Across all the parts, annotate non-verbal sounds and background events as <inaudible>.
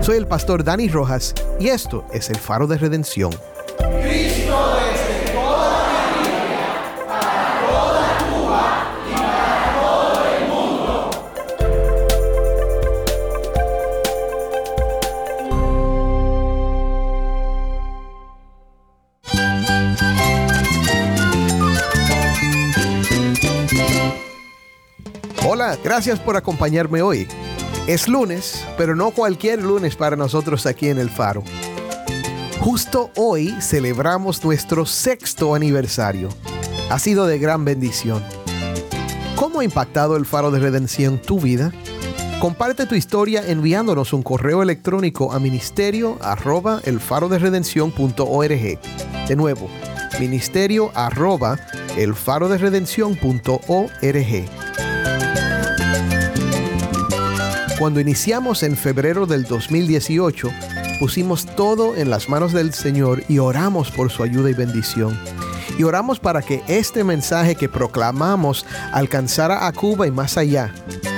Soy el pastor Dani Rojas y esto es el faro de redención. Cristo toda la para toda Cuba y para todo el mundo. Hola, gracias por acompañarme hoy. Es lunes, pero no cualquier lunes para nosotros aquí en el Faro. Justo hoy celebramos nuestro sexto aniversario. Ha sido de gran bendición. ¿Cómo ha impactado el Faro de Redención tu vida? Comparte tu historia enviándonos un correo electrónico a ministerio arroba el faro de. De nuevo, ministerio arroba el faro de. Cuando iniciamos en febrero del 2018, pusimos todo en las manos del Señor y oramos por su ayuda y bendición. Y oramos para que este mensaje que proclamamos alcanzara a Cuba y más allá.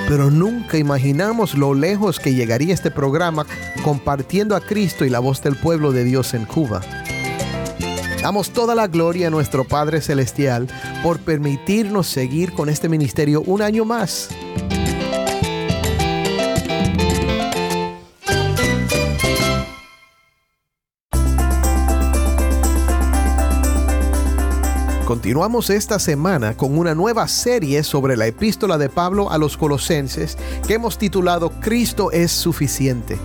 Pero nunca imaginamos lo lejos que llegaría este programa compartiendo a Cristo y la voz del pueblo de Dios en Cuba. Damos toda la gloria a nuestro Padre Celestial por permitirnos seguir con este ministerio un año más. Continuamos esta semana con una nueva serie sobre la epístola de Pablo a los colosenses que hemos titulado Cristo es suficiente.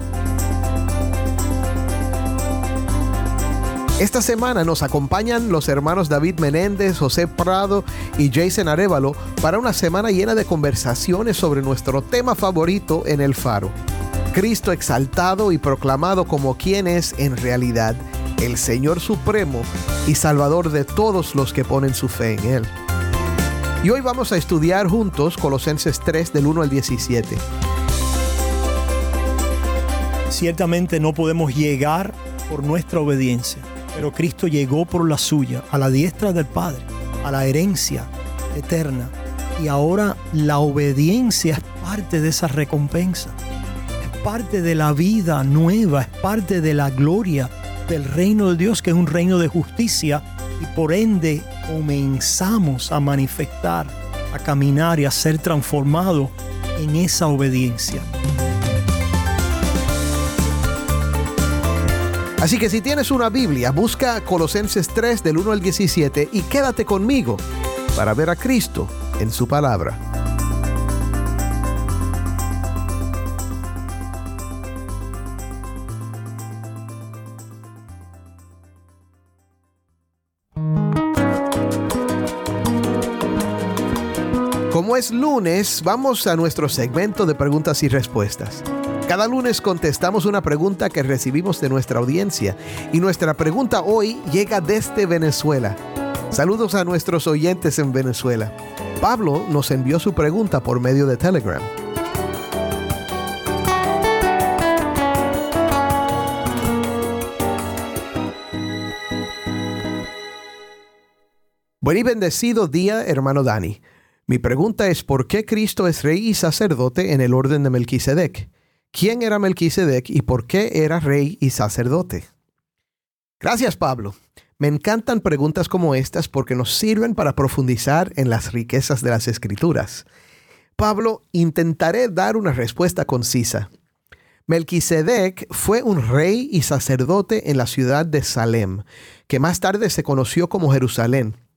Esta semana nos acompañan los hermanos David Menéndez, José Prado y Jason Arevalo para una semana llena de conversaciones sobre nuestro tema favorito en el faro. Cristo exaltado y proclamado como quien es en realidad el Señor Supremo y Salvador de todos los que ponen su fe en Él. Y hoy vamos a estudiar juntos Colosenses 3 del 1 al 17. Ciertamente no podemos llegar por nuestra obediencia, pero Cristo llegó por la suya, a la diestra del Padre, a la herencia eterna. Y ahora la obediencia es parte de esa recompensa, es parte de la vida nueva, es parte de la gloria del reino de Dios, que es un reino de justicia, y por ende comenzamos a manifestar, a caminar y a ser transformados en esa obediencia. Así que si tienes una Biblia, busca Colosenses 3 del 1 al 17 y quédate conmigo para ver a Cristo en su palabra. Es lunes, vamos a nuestro segmento de preguntas y respuestas. Cada lunes contestamos una pregunta que recibimos de nuestra audiencia y nuestra pregunta hoy llega desde Venezuela. Saludos a nuestros oyentes en Venezuela. Pablo nos envió su pregunta por medio de Telegram. Buen y bendecido día, hermano Dani. Mi pregunta es ¿por qué Cristo es rey y sacerdote en el orden de Melquisedec? ¿Quién era Melquisedec y por qué era rey y sacerdote? Gracias, Pablo. Me encantan preguntas como estas porque nos sirven para profundizar en las riquezas de las escrituras. Pablo, intentaré dar una respuesta concisa. Melquisedec fue un rey y sacerdote en la ciudad de Salem, que más tarde se conoció como Jerusalén.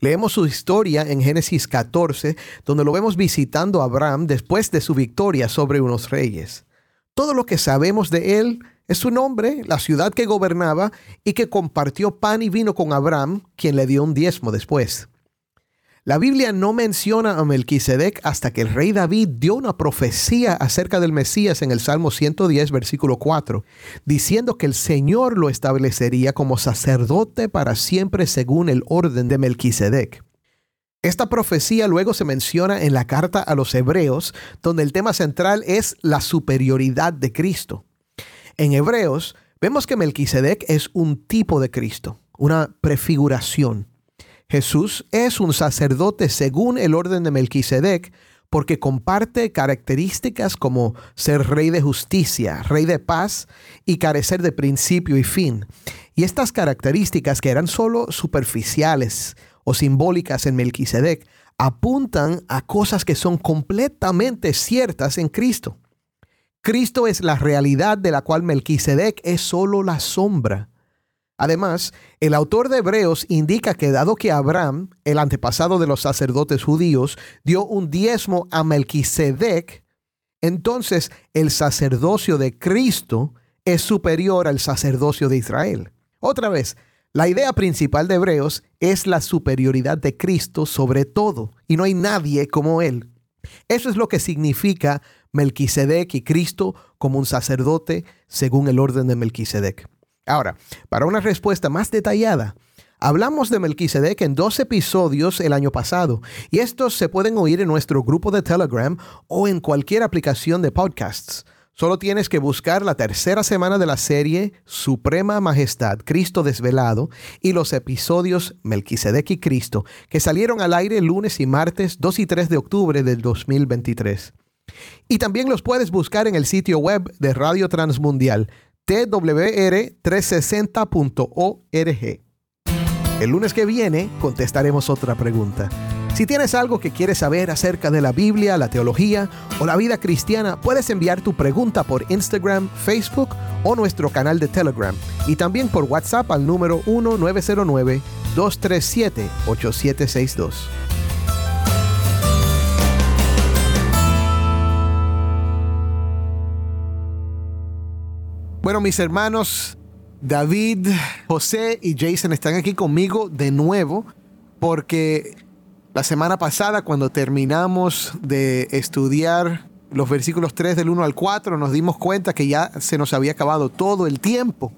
Leemos su historia en Génesis 14, donde lo vemos visitando a Abraham después de su victoria sobre unos reyes. Todo lo que sabemos de él es su nombre, la ciudad que gobernaba y que compartió pan y vino con Abraham, quien le dio un diezmo después. La Biblia no menciona a Melquisedec hasta que el rey David dio una profecía acerca del Mesías en el Salmo 110, versículo 4, diciendo que el Señor lo establecería como sacerdote para siempre según el orden de Melquisedec. Esta profecía luego se menciona en la carta a los Hebreos, donde el tema central es la superioridad de Cristo. En Hebreos vemos que Melquisedec es un tipo de Cristo, una prefiguración. Jesús es un sacerdote según el orden de Melquisedec porque comparte características como ser rey de justicia, rey de paz y carecer de principio y fin. Y estas características que eran solo superficiales o simbólicas en Melquisedec apuntan a cosas que son completamente ciertas en Cristo. Cristo es la realidad de la cual Melquisedec es solo la sombra. Además, el autor de Hebreos indica que dado que Abraham, el antepasado de los sacerdotes judíos, dio un diezmo a Melquisedec, entonces el sacerdocio de Cristo es superior al sacerdocio de Israel. Otra vez, la idea principal de Hebreos es la superioridad de Cristo sobre todo, y no hay nadie como Él. Eso es lo que significa Melquisedec y Cristo como un sacerdote según el orden de Melquisedec. Ahora, para una respuesta más detallada, hablamos de Melquisedec en dos episodios el año pasado y estos se pueden oír en nuestro grupo de Telegram o en cualquier aplicación de podcasts. Solo tienes que buscar la tercera semana de la serie Suprema Majestad, Cristo Desvelado y los episodios Melquisedec y Cristo que salieron al aire lunes y martes 2 y 3 de octubre del 2023. Y también los puedes buscar en el sitio web de Radio Transmundial twr360.org. El lunes que viene contestaremos otra pregunta. Si tienes algo que quieres saber acerca de la Biblia, la teología o la vida cristiana, puedes enviar tu pregunta por Instagram, Facebook o nuestro canal de Telegram y también por WhatsApp al número 1909 237 8762. Bueno, mis hermanos David, José y Jason están aquí conmigo de nuevo porque la semana pasada cuando terminamos de estudiar los versículos 3 del 1 al 4 nos dimos cuenta que ya se nos había acabado todo el tiempo.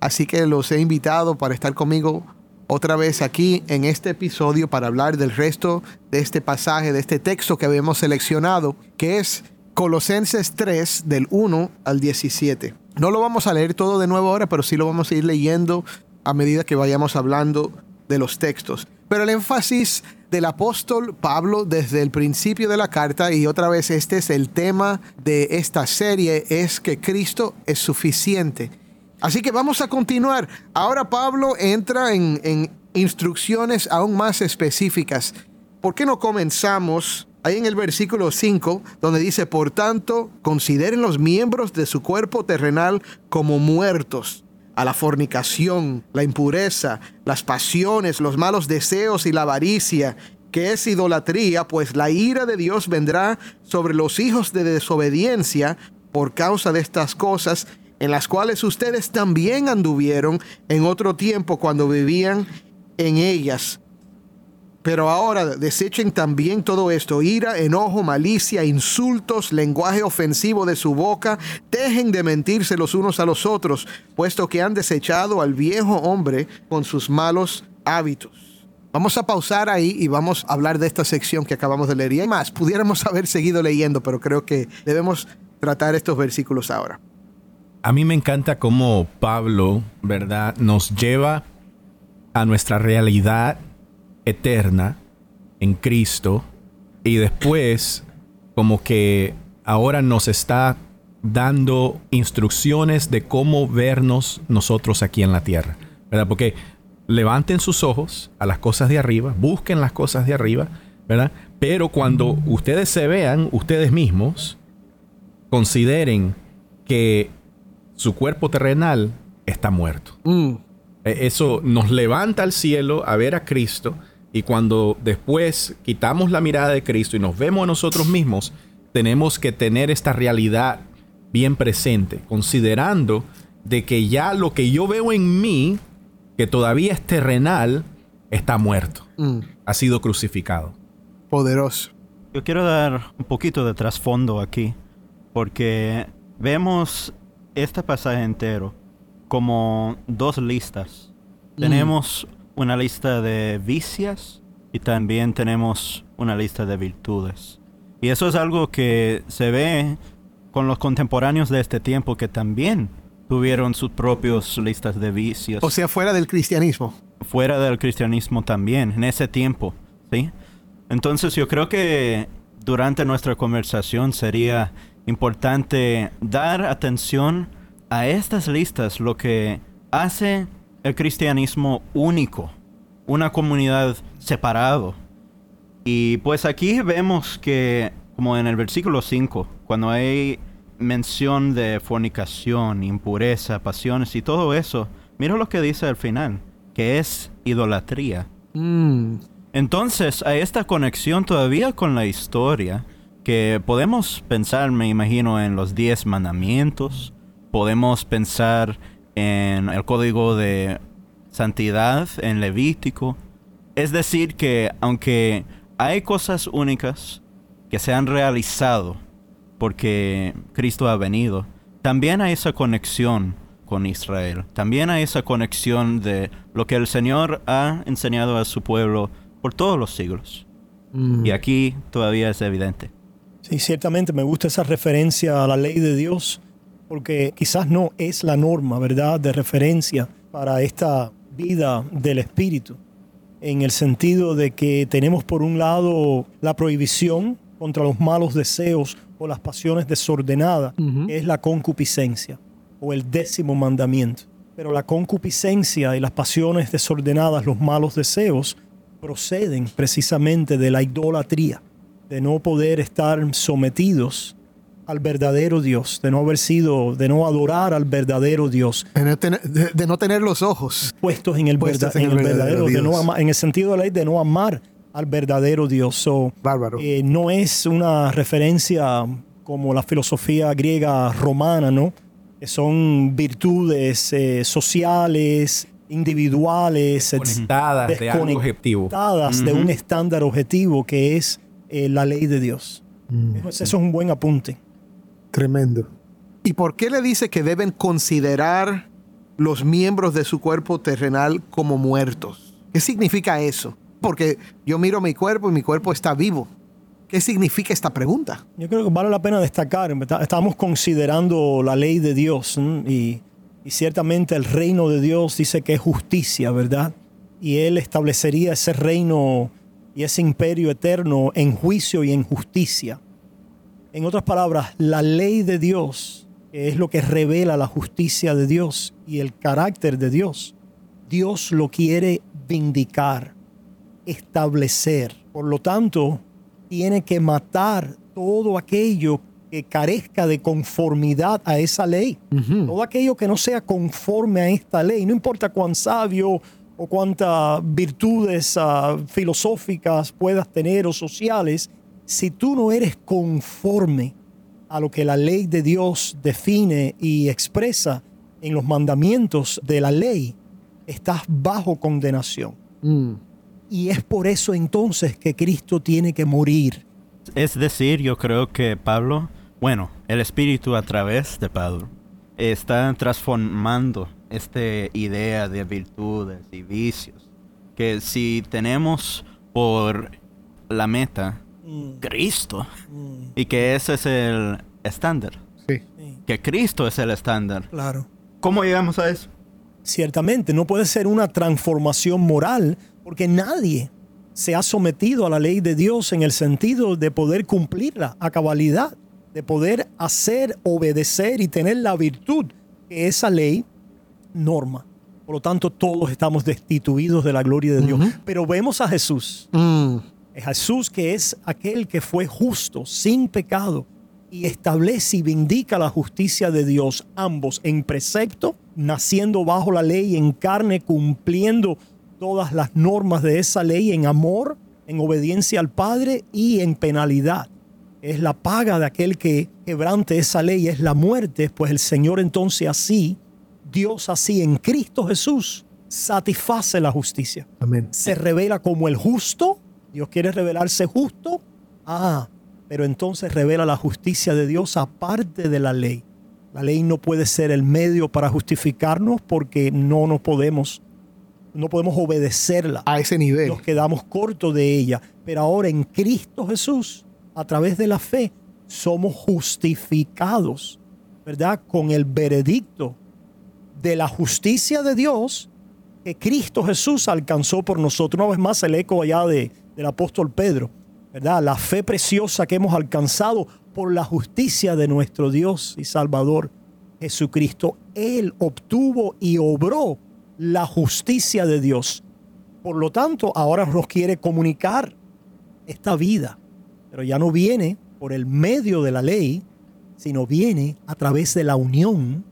Así que los he invitado para estar conmigo otra vez aquí en este episodio para hablar del resto de este pasaje, de este texto que habíamos seleccionado, que es Colosenses 3 del 1 al 17. No lo vamos a leer todo de nuevo ahora, pero sí lo vamos a ir leyendo a medida que vayamos hablando de los textos. Pero el énfasis del apóstol Pablo desde el principio de la carta, y otra vez este es el tema de esta serie, es que Cristo es suficiente. Así que vamos a continuar. Ahora Pablo entra en, en instrucciones aún más específicas. ¿Por qué no comenzamos ahí en el versículo 5, donde dice, por tanto, consideren los miembros de su cuerpo terrenal como muertos a la fornicación, la impureza, las pasiones, los malos deseos y la avaricia, que es idolatría, pues la ira de Dios vendrá sobre los hijos de desobediencia por causa de estas cosas, en las cuales ustedes también anduvieron en otro tiempo cuando vivían en ellas pero ahora desechen también todo esto, ira, enojo, malicia, insultos, lenguaje ofensivo de su boca, dejen de mentirse los unos a los otros, puesto que han desechado al viejo hombre con sus malos hábitos. Vamos a pausar ahí y vamos a hablar de esta sección que acabamos de leer. Y hay más, pudiéramos haber seguido leyendo, pero creo que debemos tratar estos versículos ahora. A mí me encanta cómo Pablo, ¿verdad?, nos lleva a nuestra realidad eterna en Cristo y después como que ahora nos está dando instrucciones de cómo vernos nosotros aquí en la tierra, ¿verdad? Porque levanten sus ojos a las cosas de arriba, busquen las cosas de arriba, ¿verdad? Pero cuando ustedes se vean ustedes mismos, consideren que su cuerpo terrenal está muerto. Mm. E-, eso nos levanta al cielo a ver a Cristo y cuando después quitamos la mirada de Cristo y nos vemos a nosotros mismos, tenemos que tener esta realidad bien presente, considerando de que ya lo que yo veo en mí, que todavía es terrenal, está muerto, mm. ha sido crucificado. Poderoso. Yo quiero dar un poquito de trasfondo aquí, porque vemos este pasaje entero como dos listas. Mm. Tenemos una lista de vicias y también tenemos una lista de virtudes. Y eso es algo que se ve con los contemporáneos de este tiempo que también tuvieron sus propias listas de vicios. O sea, fuera del cristianismo. Fuera del cristianismo también, en ese tiempo, ¿sí? Entonces yo creo que durante nuestra conversación sería importante dar atención a estas listas, lo que hace el cristianismo único, una comunidad separado. Y pues aquí vemos que, como en el versículo 5, cuando hay mención de fornicación, impureza, pasiones y todo eso, mira lo que dice al final, que es idolatría. Mm. Entonces, hay esta conexión todavía con la historia que podemos pensar, me imagino, en los diez mandamientos, podemos pensar en el código de santidad en Levítico. Es decir, que aunque hay cosas únicas que se han realizado porque Cristo ha venido, también hay esa conexión con Israel. También hay esa conexión de lo que el Señor ha enseñado a su pueblo por todos los siglos. Mm. Y aquí todavía es evidente. Sí, ciertamente me gusta esa referencia a la ley de Dios, porque quizás no es la norma, ¿verdad?, de referencia para esta vida del Espíritu, en el sentido de que tenemos por un lado la prohibición contra los malos deseos o las pasiones desordenadas, que es la concupiscencia o el décimo mandamiento. Pero la concupiscencia y las pasiones desordenadas, los malos deseos, proceden precisamente de la idolatría, de no poder estar sometidos al verdadero Dios, de no haber sido, de no adorar al verdadero Dios, De no tener, de- de no tener los ojos. puestos en el, Puestos verda- en el verdadero, de no Dios. ama- en el sentido de la ley de no amar al verdadero Dios. So, Bárbaro. eh, no es una referencia como la filosofía griega romana, ¿no? Que son virtudes eh, sociales, individuales, etc- Conectadas de algo objetivo. desconectadas de Ujú. un estándar objetivo que es eh, la ley de Dios. Mm. Eso es un buen apunte. Tremendo. ¿Y por qué le dice que deben considerar los miembros de su cuerpo terrenal como muertos? ¿Qué significa eso? Porque yo miro mi cuerpo y mi cuerpo está vivo. ¿Qué significa esta pregunta? Yo creo que vale la pena destacar, estamos considerando la ley de Dios y ciertamente el reino de Dios dice que es justicia, ¿verdad? Y Él establecería ese reino y ese imperio eterno en juicio y en justicia. En otras palabras, la ley de Dios es lo que revela la justicia de Dios y el carácter de Dios. Dios lo quiere vindicar, establecer. Por lo tanto, tiene que matar todo aquello que carezca de conformidad a esa ley. Ujú. Todo aquello que no sea conforme a esta ley, no importa cuán sabio o cuántas virtudes ah, filosóficas puedas tener o sociales, si tú no eres conforme a lo que la ley de Dios define y expresa en los mandamientos de la ley, estás bajo condenación. Mm. Y es por eso entonces que Cristo tiene que morir. Es decir, yo creo que Pablo, bueno, el Espíritu a través de Pablo, está transformando esta idea de virtudes y vicios. Que si tenemos por la meta Cristo, y que ese es el estándar, Sí. que Cristo es el estándar. Claro. ¿Cómo llegamos a eso? Ciertamente, no puede ser una transformación moral porque nadie se ha sometido a la ley de Dios en el sentido de poder cumplirla a cabalidad, de poder hacer, obedecer y tener la virtud que esa ley norma. Por lo tanto, todos estamos destituidos de la gloria de Dios. Pero vemos a Jesús, Mm. Jesús que es aquel que fue justo, sin pecado, y establece y vindica la justicia de Dios, ambos en precepto, naciendo bajo la ley en carne, cumpliendo todas las normas de esa ley en amor, en obediencia al Padre y en penalidad. Es la paga de aquel que quebrante esa ley, es la muerte, pues el Señor entonces así, Dios así en Cristo Jesús, satisface la justicia Amén. se revela como el justo. Dios quiere revelarse justo. Ah, pero entonces revela la justicia de Dios aparte de la ley. La ley no puede ser el medio para justificarnos porque no nos podemos, no podemos obedecerla. A ese nivel. Nos quedamos cortos de ella. Pero ahora en Cristo Jesús, a través de la fe, somos justificados, ¿verdad? Con el veredicto de la justicia de Dios que Cristo Jesús alcanzó por nosotros. Una vez más el eco allá de, del apóstol Pedro. ¿verdad? La fe preciosa que hemos alcanzado por la justicia de nuestro Dios y Salvador Jesucristo. Él obtuvo y obró la justicia de Dios. Por lo tanto, ahora nos quiere comunicar esta vida, pero ya no viene por el medio de la ley, sino viene a través de la unión,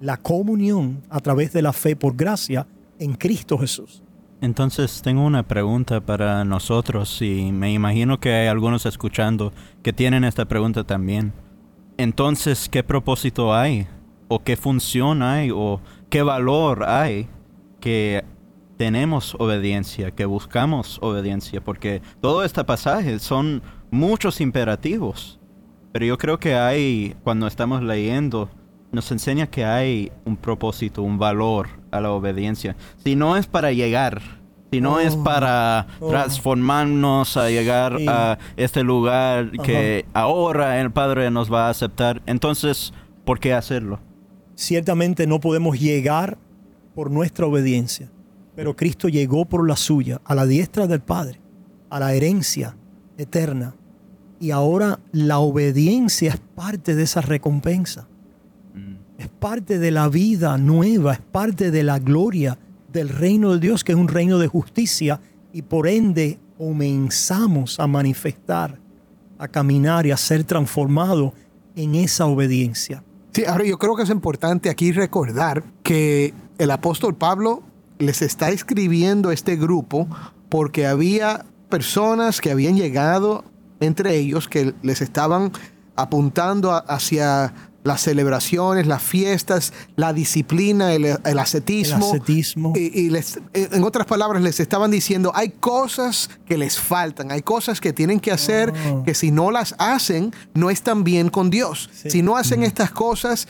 la comunión, a través de la fe por gracia en Cristo Jesús. Entonces tengo una pregunta para nosotros y me imagino que hay algunos escuchando que tienen esta pregunta también. Entonces, ¿qué propósito hay? ¿O qué función hay? ¿O qué valor hay que tenemos obediencia, que buscamos obediencia? Porque todo este pasaje son muchos imperativos. Pero yo creo que hay, cuando estamos leyendo, nos enseña que hay un propósito, un valor a la obediencia. Si no es para llegar, si no es Oh. para Oh. transformarnos a llegar Sí. a este lugar que ahora el Padre nos va a aceptar, entonces, ¿por qué hacerlo? Ciertamente no podemos llegar por nuestra obediencia, pero Cristo llegó por la suya, a la diestra del Padre, a la herencia eterna. Y ahora la obediencia es parte de esa recompensa. Es parte de la vida nueva, es parte de la gloria del reino de Dios, que es un reino de justicia, y por ende comenzamos a manifestar, a caminar y a ser transformados en esa obediencia. Sí, ahora yo creo que es importante aquí recordar que el apóstol Pablo les está escribiendo a este grupo porque había personas que habían llegado entre ellos que les estaban apuntando hacia las celebraciones, las fiestas, la disciplina, el, el El ascetismo. Y, y les, en otras palabras, les estaban diciendo, hay cosas que les faltan, hay cosas que tienen que hacer Oh. que si no las hacen, no están bien con Dios. Sí. Si no hacen estas cosas,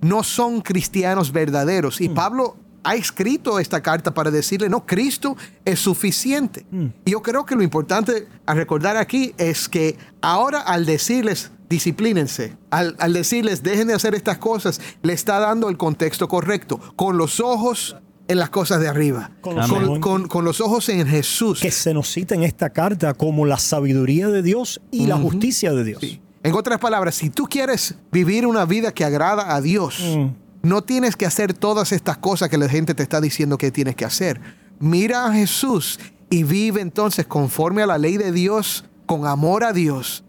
no son cristianos verdaderos. Y Pablo ha escrito esta carta para decirle, no, Cristo es suficiente. Y yo creo que lo importante a recordar aquí es que ahora al decirles, disciplínense, al, al decirles, dejen de hacer estas cosas, le está dando el contexto correcto, con los ojos en las cosas de arriba, Con los con, ojos- con- con los ojos en Jesús. que se nos cita en esta carta como la sabiduría de Dios y la justicia de Dios. Sí. En otras palabras, si tú quieres vivir una vida que agrada a Dios, Mm. no tienes que hacer todas estas cosas que la gente te está diciendo que tienes que hacer. Mira a Jesús y vive entonces conforme a la ley de Dios, con amor a Dios,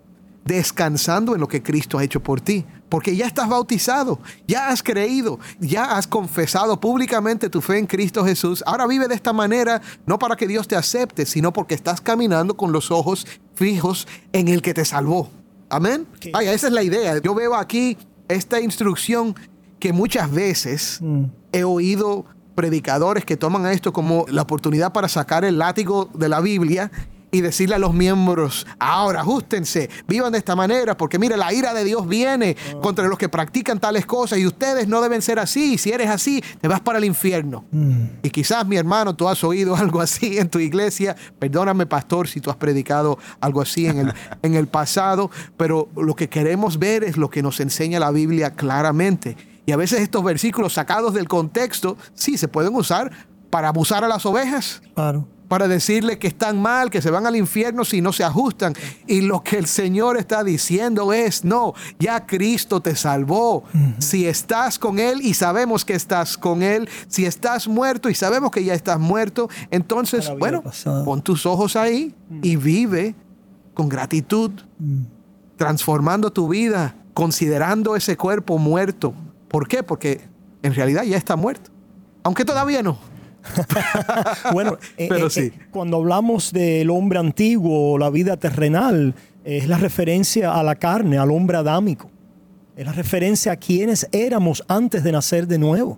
descansando en lo que Cristo ha hecho por ti. Porque ya estás bautizado, ya has creído, ya has confesado públicamente tu fe en Cristo Jesús. Ahora vive de esta manera, no para que Dios te acepte, sino porque estás caminando con los ojos fijos en el que te salvó. Amén. Ok. Vaya, esa es la idea. Yo veo aquí esta instrucción que muchas veces Mm. he oído predicadores que toman a esto como la oportunidad para sacar el látigo de la Biblia y decirle a los miembros, ahora ajustense, vivan de esta manera, porque mire, la ira de Dios viene contra los que practican tales cosas y ustedes no deben ser así. Si eres así, te vas para el infierno. Mm. Y quizás, mi hermano, tú has oído <laughs> algo así en tu iglesia. Perdóname, pastor, si tú has predicado algo así en el, <laughs> en el pasado, pero lo que queremos ver es lo que nos enseña la Biblia claramente. Y a veces estos versículos sacados del contexto, sí, se pueden usar para abusar a las ovejas, Claro. Para decirle que están mal, que se van al infierno si no se ajustan. Y lo que el Señor está diciendo es, no, ya Cristo te salvó. Si estás con Él y sabemos que estás con Él, si estás muerto y sabemos que ya estás muerto, entonces, bueno, pasada. pon tus ojos ahí y vive con gratitud, transformando tu vida, considerando ese cuerpo muerto. ¿Por qué? Porque en realidad ya está muerto. Aunque todavía no. <laughs> Bueno, eh, Pero eh, sí. eh, cuando hablamos del hombre antiguo, la vida terrenal, es la referencia a la carne, al hombre adámico. Es la referencia a quienes éramos antes de nacer de nuevo.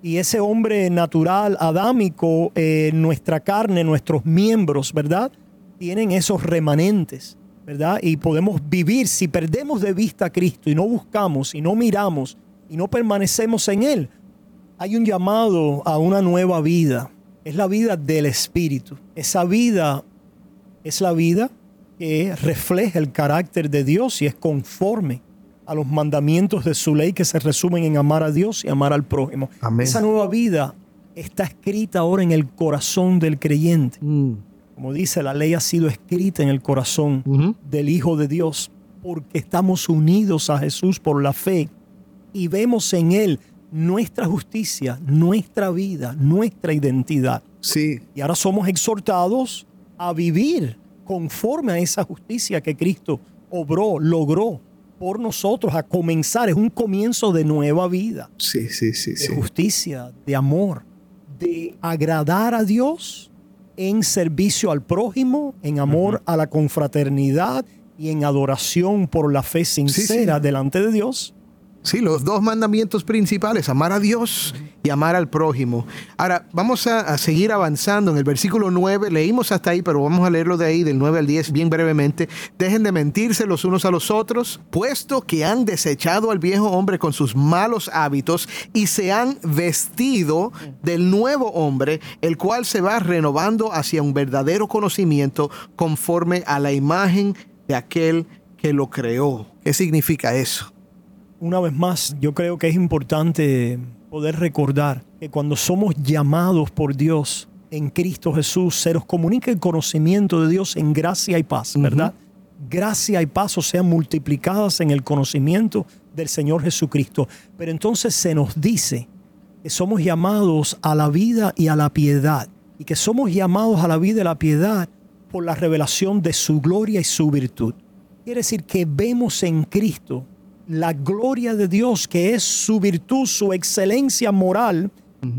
Y ese hombre natural, adámico, eh, nuestra carne, nuestros miembros, ¿verdad? Tienen esos remanentes, ¿verdad? Y podemos vivir, si perdemos de vista a Cristo y no buscamos y no miramos y no permanecemos en Él, hay un llamado a una nueva vida. Es la vida del Espíritu. Esa vida es la vida que refleja el carácter de Dios y es conforme a los mandamientos de su ley que se resumen en amar a Dios y amar al prójimo. Amén. Esa nueva vida está escrita ahora en el corazón del creyente. Como dice, la ley ha sido escrita en el corazón del Hijo de Dios porque estamos unidos a Jesús por la fe y vemos en Él nuestra justicia, nuestra vida, nuestra identidad. Sí. Y ahora somos exhortados a vivir conforme a esa justicia que Cristo obró, logró por nosotros, a comenzar. Es un comienzo de nueva vida, Sí, sí, sí, de justicia, de amor, de agradar a Dios en servicio al prójimo, en amor a la confraternidad y en adoración por la fe sincera delante de Dios. Sí, los dos mandamientos principales, amar a Dios y amar al prójimo. Ahora, vamos a, seguir avanzando en el versículo 9, leímos hasta ahí, pero vamos a leerlo de ahí, del 9 al 10, bien brevemente. Dejen de mentirse los unos a los otros, puesto que han desechado al viejo hombre con sus malos hábitos y se han vestido del nuevo hombre, el cual se va renovando hacia un verdadero conocimiento conforme a la imagen de aquel que lo creó. ¿Qué significa eso? Una vez más, yo creo que es importante poder recordar que cuando somos llamados por Dios en Cristo Jesús, se nos comunica el conocimiento de Dios en gracia y paz, ¿verdad? Gracia y paz o sean multiplicadas en el conocimiento del Señor Jesucristo. Pero entonces se nos dice que somos llamados a la vida y a la piedad, y que somos llamados a la vida y la piedad por la revelación de su gloria y su virtud. Quiere decir que vemos en Cristo la gloria de Dios, que es su virtud, su excelencia moral,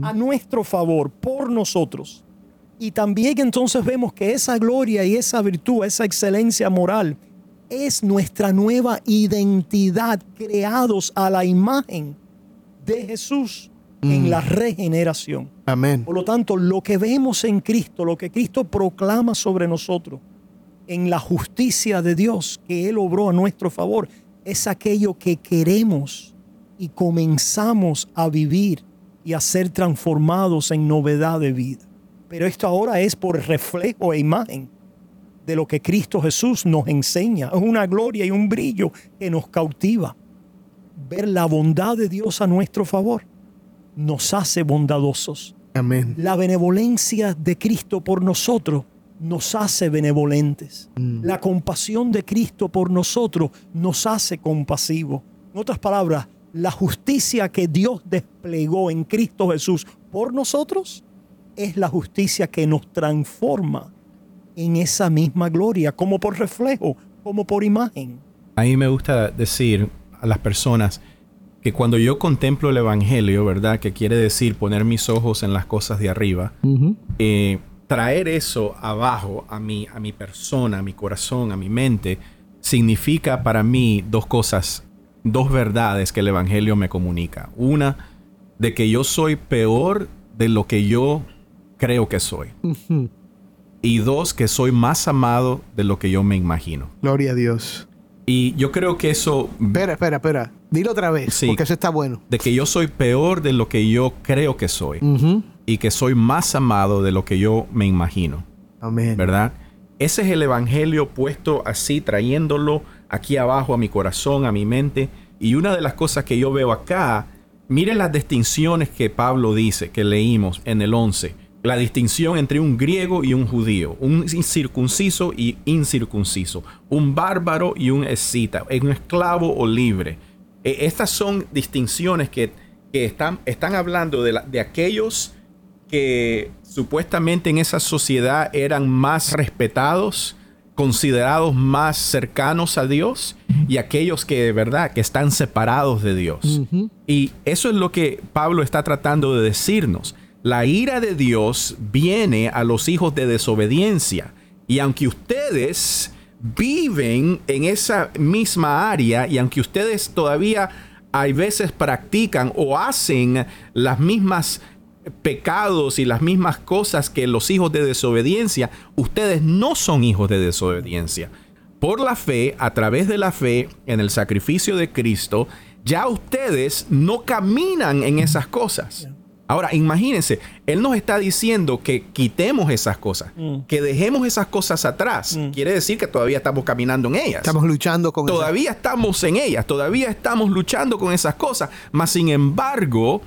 a nuestro favor, por nosotros. Y también entonces vemos que esa gloria y esa virtud, esa excelencia moral, es nuestra nueva identidad, creados a la imagen de Jesús en la regeneración. Amén. Por lo tanto, lo que vemos en Cristo, lo que Cristo proclama sobre nosotros, en la justicia de Dios que Él obró a nuestro favor, es aquello que queremos y comenzamos a vivir y a ser transformados en novedad de vida. Pero esto ahora es por reflejo e imagen de lo que Cristo Jesús nos enseña. Es una gloria y un brillo que nos cautiva. Ver la bondad de Dios a nuestro favor nos hace bondadosos. Amén. La benevolencia de Cristo por nosotros nos hace benevolentes. La compasión de Cristo por nosotros nos hace compasivos. En otras palabras, la justicia que Dios desplegó en Cristo Jesús por nosotros es la justicia que nos transforma en esa misma gloria, como por reflejo, como por imagen. A mí me gusta decir a las personas que cuando yo contemplo el Evangelio, ¿verdad? Que quiere decir poner mis ojos en las cosas de arriba, eh, traer eso abajo a mi, a mi persona, a mi corazón, a mi mente, significa para mí dos cosas, dos verdades que el Evangelio me comunica. Una, de que yo soy peor de lo que yo creo que soy. Y dos, que soy más amado de lo que yo me imagino. Gloria a Dios. Y yo creo que eso Espera, espera, espera. Dilo otra vez, Sí. porque eso está bueno. de que yo soy peor de lo que yo creo que soy Ujú. y que soy más amado de lo que yo me imagino, Amén. ¿verdad? Ese es el evangelio puesto así, trayéndolo aquí abajo a mi corazón, a mi mente. Y una de las cosas que yo veo acá, miren las distinciones que Pablo dice, que leímos en el 11. La distinción entre un griego y un judío, un circunciso y incircunciso, un bárbaro y un escita, un esclavo o libre. E- Estas son distinciones que, que están, están hablando de, la- de aquellos que supuestamente en esa sociedad eran más respetados, considerados más cercanos a Dios y aquellos que de verdad que están separados de Dios. Y eso es lo que Pablo está tratando de decirnos. La ira de Dios viene a los hijos de desobediencia. Y aunque ustedes viven en esa misma área y aunque ustedes todavía hay veces practican o hacen las mismas pecados y las mismas cosas que los hijos de desobediencia, ustedes no son hijos de desobediencia. Por la fe, a través de la fe en el sacrificio de Cristo, ya ustedes no caminan en esas cosas. Ahora, imagínense, Él nos está diciendo que quitemos esas cosas, que dejemos esas cosas atrás. Quiere decir que todavía estamos caminando en ellas. Estamos luchando con esa- Todavía estamos en ellas, todavía estamos luchando con esas cosas, mas sin embargo,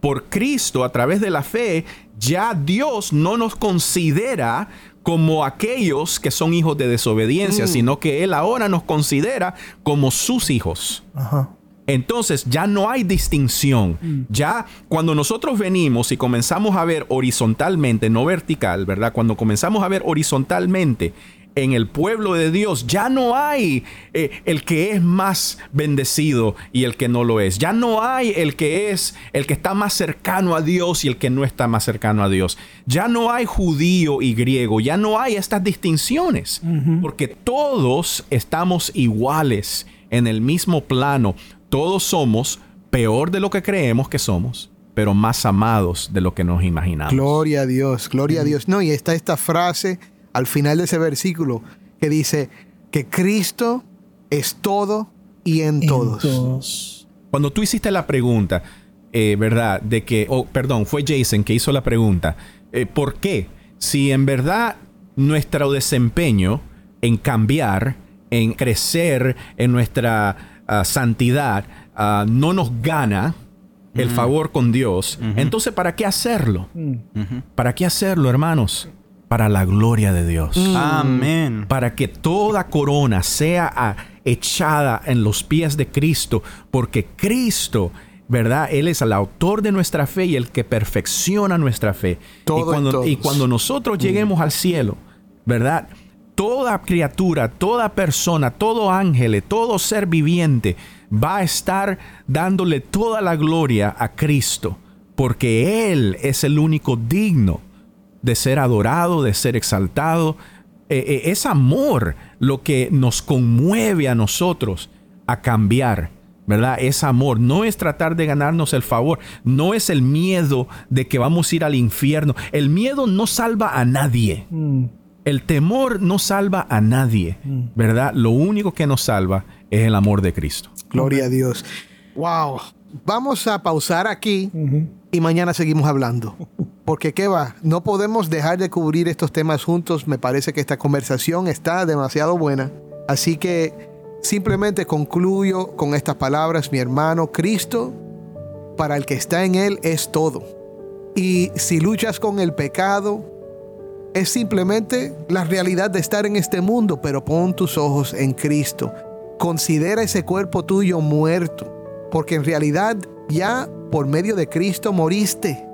por Cristo, a través de la fe, ya Dios no nos considera como aquellos que son hijos de desobediencia, sino que Él ahora nos considera como sus hijos. Ajá. Entonces ya no hay distinción. Ya cuando nosotros venimos y comenzamos a ver horizontalmente, no vertical, ¿verdad? Cuando comenzamos a ver horizontalmente en el pueblo de Dios, ya no hay eh, el que es más bendecido y el que no lo es. Ya no hay el que es el que está más cercano a Dios y el que no está más cercano a Dios. Ya no hay judío y griego, ya no hay estas distinciones, porque todos estamos iguales en el mismo plano. Todos somos peor de lo que creemos que somos, pero más amados de lo que nos imaginamos. Gloria a Dios, gloria a Dios. No, y está esta frase al final de ese versículo que dice que Cristo es todo y en, En todos. todos. Cuando tú hiciste la pregunta, eh, ¿verdad? De que, oh, perdón, fue Jason que hizo la pregunta. eh, ¿Por qué? Si en verdad nuestro desempeño en cambiar, en crecer en nuestra ah, santidad, ah, no nos gana el favor con Dios, entonces ¿para qué hacerlo? ¿Para qué hacerlo, hermanos? Para la gloria de Dios Amén. para que toda corona sea ah, echada en los pies de Cristo, porque Cristo, ¿verdad? Él es el autor de nuestra fe y el que perfecciona nuestra fe. Todo y, cuando, todos. y cuando nosotros lleguemos al cielo, ¿verdad? Toda criatura, toda persona, todo ángel, todo ser viviente va a estar dándole toda la gloria a Cristo, porque Él es el único digno de ser adorado, de ser exaltado. Eh, eh, es amor lo que nos conmueve a nosotros a cambiar, ¿verdad? Es amor, no es tratar de ganarnos el favor, no es el miedo de que vamos a ir al infierno. El miedo no salva a nadie. Mm. El temor no salva a nadie, ¿verdad? Lo único que nos salva es el amor de Cristo. Gloria a Dios. Wow. Vamos a pausar aquí y mañana seguimos hablando. <laughs> Porque qué va, no podemos dejar de cubrir estos temas juntos. Me parece que esta conversación está demasiado buena. Así que simplemente concluyo con estas palabras, mi hermano, Cristo, para el que está en Él es todo. Y si luchas con el pecado, es simplemente la realidad de estar en este mundo, pero pon tus ojos en Cristo. Considera ese cuerpo tuyo muerto, porque en realidad ya por medio de Cristo moriste.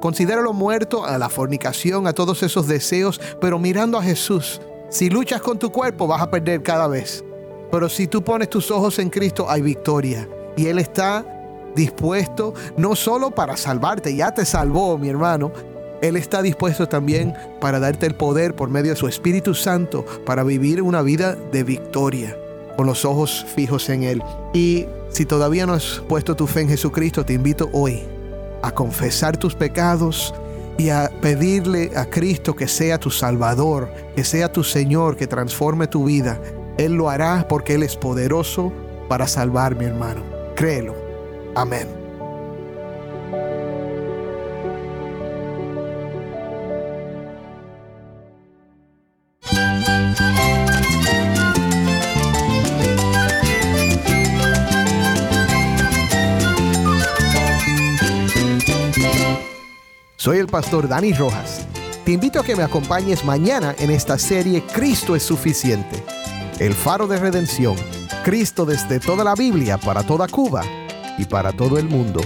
Considéralo muerto a la fornicación, a todos esos deseos, pero mirando a Jesús. Si luchas con tu cuerpo vas a perder cada vez. Pero si tú pones tus ojos en Cristo hay victoria. Y Él está dispuesto no solo para salvarte, ya te salvó mi hermano, él está dispuesto también para darte el poder por medio de su Espíritu Santo para vivir una vida de victoria con los ojos fijos en Él. Y si todavía no has puesto tu fe en Jesucristo, te invito hoy a confesar tus pecados y a pedirle a Cristo que sea tu Salvador, que sea tu Señor, que transforme tu vida. Él lo hará porque Él es poderoso para salvar, mi hermano. Créelo. Amén. Pastor Dani Rojas. Te invito a que me acompañes mañana en esta serie Cristo es suficiente. El faro de redención. Cristo desde toda la Biblia para toda Cuba y para todo el mundo.